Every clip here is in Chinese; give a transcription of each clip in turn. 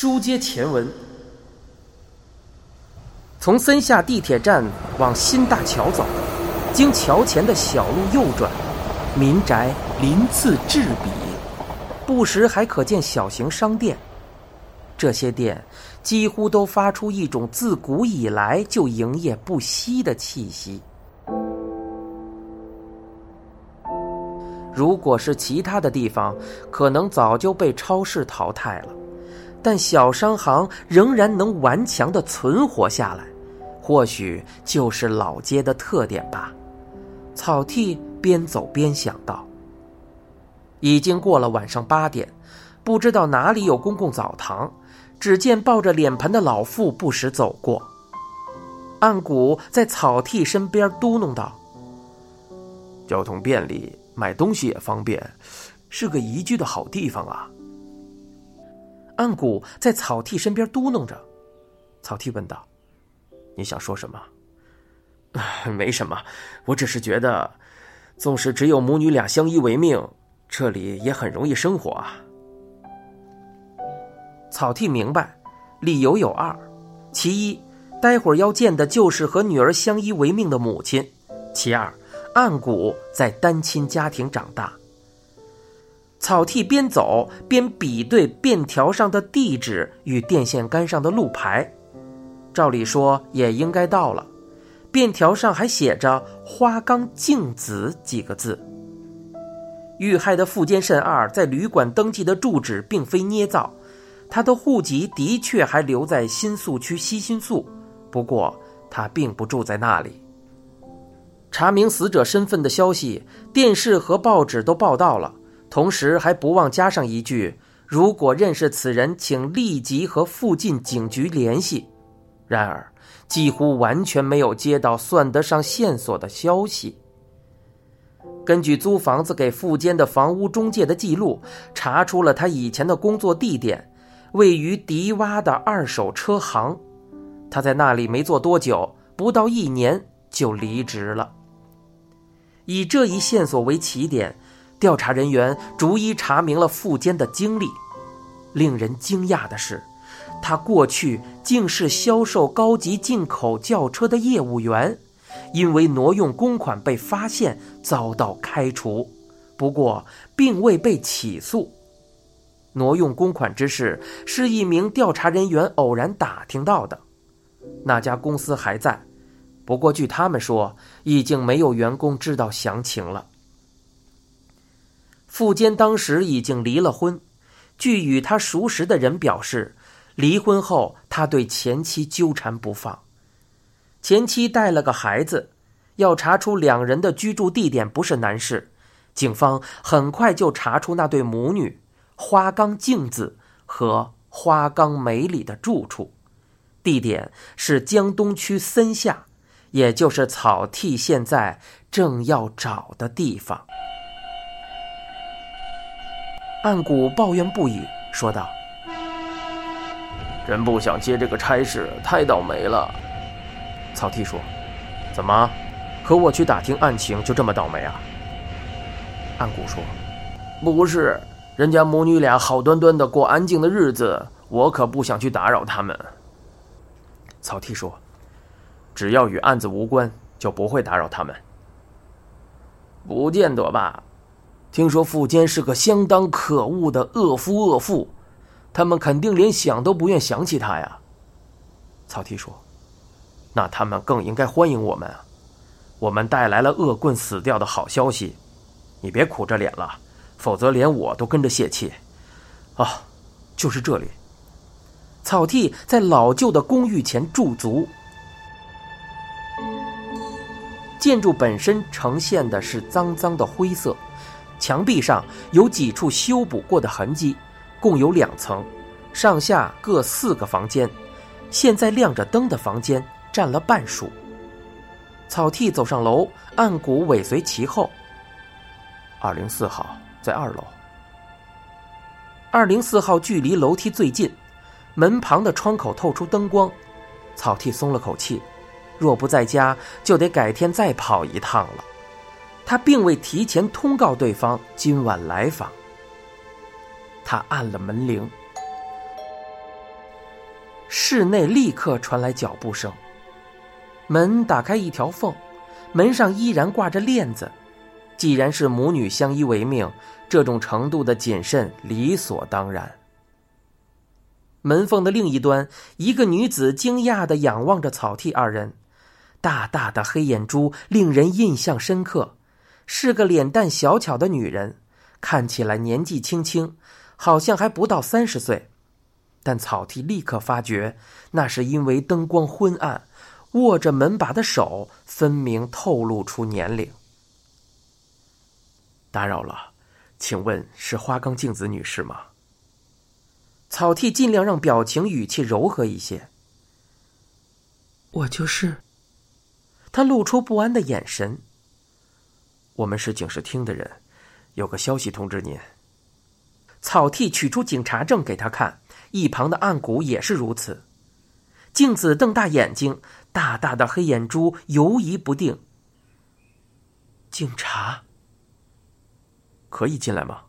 书接前文，从森下地铁站往新大桥走，经桥前的小路右转，民宅鳞次栉比，不时还可见小型商店。这些店几乎都发出一种自古以来就营业不息的气息。如果是其他的地方，可能早就被超市淘汰了，但小商行仍然能顽强的存活下来，或许就是老街的特点吧。草剃边走边想到。已经过了晚上八点，不知道哪里有公共澡堂。只见抱着脸盆的老妇不时走过。岸谷在草剃身边嘟哝道：“交通便利，买东西也方便，是个宜居的好地方啊。”岸谷在草剃身边嘟囔着。草剃问道：“你想说什么？”“ 没什么，我只是觉得，纵使只有母女俩相依为命，这里也很容易生活啊。”草剃明白，理由有二：其一，待会儿要见的就是和女儿相依为命的母亲；其二，岸谷在单亲家庭长大。草剃边走边比对便条上的地址与电线杆上的路牌，照理说也应该到了。便条上还写着“花冈静子”几个字。遇害的富坚慎二在旅馆登记的住址并非捏造。他的户籍的确还留在新宿区西新宿，不过他并不住在那里。查明死者身份的消息，电视和报纸都报道了，同时还不忘加上一句：“如果认识此人，请立即和附近警局联系。”然而，几乎完全没有接到算得上线索的消息。根据租房子给富坚的房屋中介的记录，查出了他以前的工作地点。位于迪洼的二手车行，他在那里没做多久，不到一年就离职了。以这一线索为起点，调查人员逐一查明了富坚的经历。令人惊讶的是，他过去竟是销售高级进口轿车的业务员，因为挪用公款被发现遭到开除，不过并未被起诉。挪用公款之事是一名调查人员偶然打听到的，那家公司还在，不过据他们说，已经没有员工知道详情了。富坚当时已经离了婚，据与他熟识的人表示，离婚后他对前妻纠缠不放，前妻带了个孩子，要查出两人的居住地点不是难事，警方很快就查出那对母女。花冈静子和花冈美里的住处，地点是江东区森下，也就是草剃现在正要找的地方。岸谷抱怨不已，说道：“真不想接这个差事，太倒霉了。”草剃说：“怎么，和我去打听案情就这么倒霉啊？”岸谷说：“不是。”人家母女俩好端端的过安静的日子，我可不想去打扰他们。草剃说：“只要与案子无关，就不会打扰他们。”不见得吧？听说富坚是个相当可恶的恶夫恶妇，他们肯定连想都不愿想起他呀。草剃说：“那他们更应该欢迎我们啊！我们带来了恶棍死掉的好消息，你别苦着脸了。”否则，连我都跟着泄气。啊，就是这里。草剃在老旧的公寓前驻足。建筑本身呈现的是脏脏的灰色，墙壁上有几处修补过的痕迹。共有两层，上下各四个房间。现在亮着灯的房间占了半数。草剃走上楼，暗谷尾随其后。二零四号。在二楼，二零四号距离楼梯最近，门旁的窗口透出灯光，草剃松了口气。若不在家，就得改天再跑一趟了。他并未提前通告对方今晚来访。他按了门铃，室内立刻传来脚步声。门打开一条缝，门上依然挂着链子。既然是母女相依为命，这种程度的谨慎理所当然。门缝的另一端，一个女子惊讶的仰望着草剃二人，大大的黑眼珠令人印象深刻，是个脸蛋小巧的女人，看起来年纪轻轻，好像还不到三十岁，但草剃立刻发觉，那是因为灯光昏暗，握着门把的手分明透露出年龄。打扰了，请问是花冈静子女士吗？草剃尽量让表情语气柔和一些。我就是。他露出不安的眼神。我们是警视厅的人，有个消息通知您。草剃取出警察证给他看，一旁的岸谷也是如此。镜子瞪大眼睛，大大的黑眼珠游移不定。警察。可以进来吗？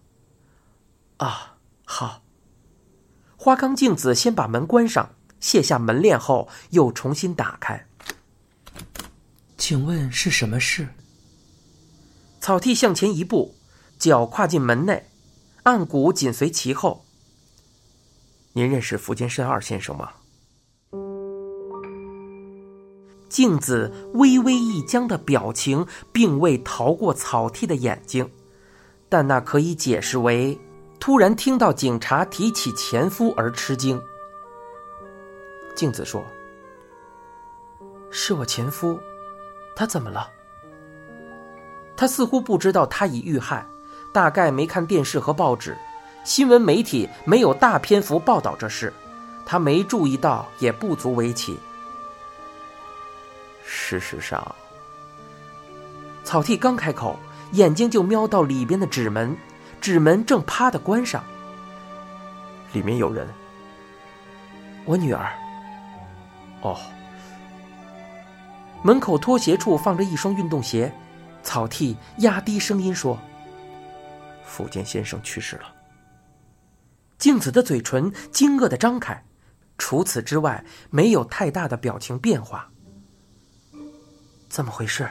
啊，好。花冈镜子先把门关上，卸下门链后又重新打开。请问是什么事？草剃向前一步，脚跨进门内，岸谷紧随其后。您认识福间伸二先生吗？镜子微微一僵的表情，并未逃过草剃的眼睛。但那可以解释为，突然听到警察提起前夫而吃惊。镜子说：“是我前夫，他怎么了？”他似乎不知道他已遇害，大概没看电视和报纸，新闻媒体没有大篇幅报道这事，他没注意到也不足为奇。事实上，草剃刚开口。眼睛就瞄到里边的纸门，纸门正啪的关上。里面有人。我女儿。哦。门口拖鞋处放着一双运动鞋，草剃压低声音说：“福建先生去世了。”镜子的嘴唇惊愕的张开，除此之外没有太大的表情变化。怎么回事？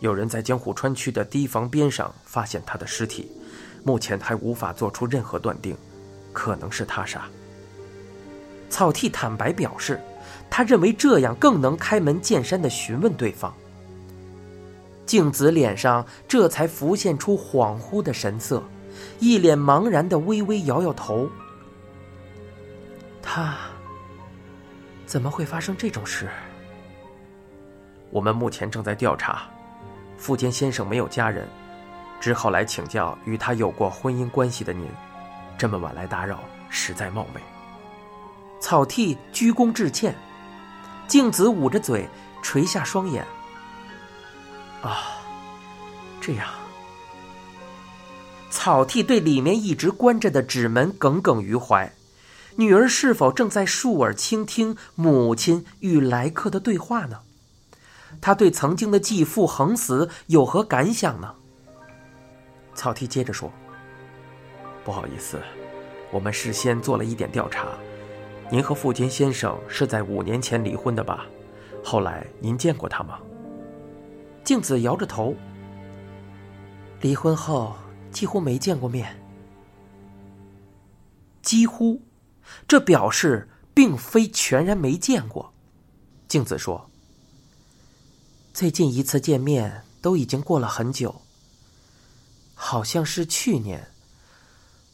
有人在江户川区的堤防边上发现他的尸体，目前还无法做出任何断定，可能是他杀。草剃坦白表示，他认为这样更能开门见山的询问对方。静子脸上这才浮现出恍惚的神色，一脸茫然的微微摇摇头。他怎么会发生这种事？我们目前正在调查。富坚先生没有家人，只好来请教与他有过婚姻关系的您。这么晚来打扰，实在冒昧。草剃鞠躬致歉，静子捂着嘴，垂下双眼。啊，这样。草剃对里面一直关着的纸门耿耿于怀，女儿是否正在竖耳倾听母亲与来客的对话呢？他对曾经的继父横死有何感想呢？草剃接着说：“不好意思，我们事先做了一点调查。您和富坚先生是在五年前离婚的吧？后来您见过他吗？”静子摇着头。离婚后几乎没见过面。几乎，这表示并非全然没见过。静子说。最近一次见面都已经过了很久，好像是去年，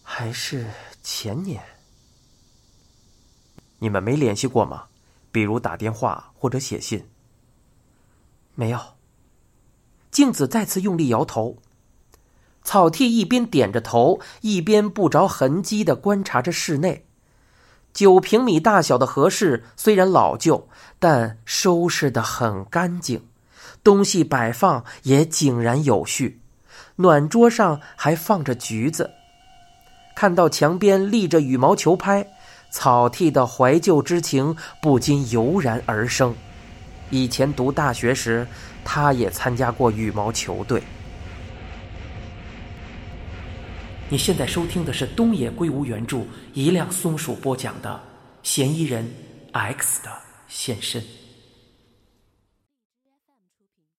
还是前年？你们没联系过吗？比如打电话或者写信？没有。镜子再次用力摇头。草剃一边点着头，一边不着痕迹的观察着室内。九平米大小的和室虽然老旧，但收拾的很干净。东西摆放也井然有序，暖桌上还放着橘子。看到墙边立着羽毛球拍，草剃的怀旧之情不禁油然而生。以前读大学时，他也参加过羽毛球队。你现在收听的是东野圭吾原著、一辆松鼠播讲的《嫌疑人 X 的现身。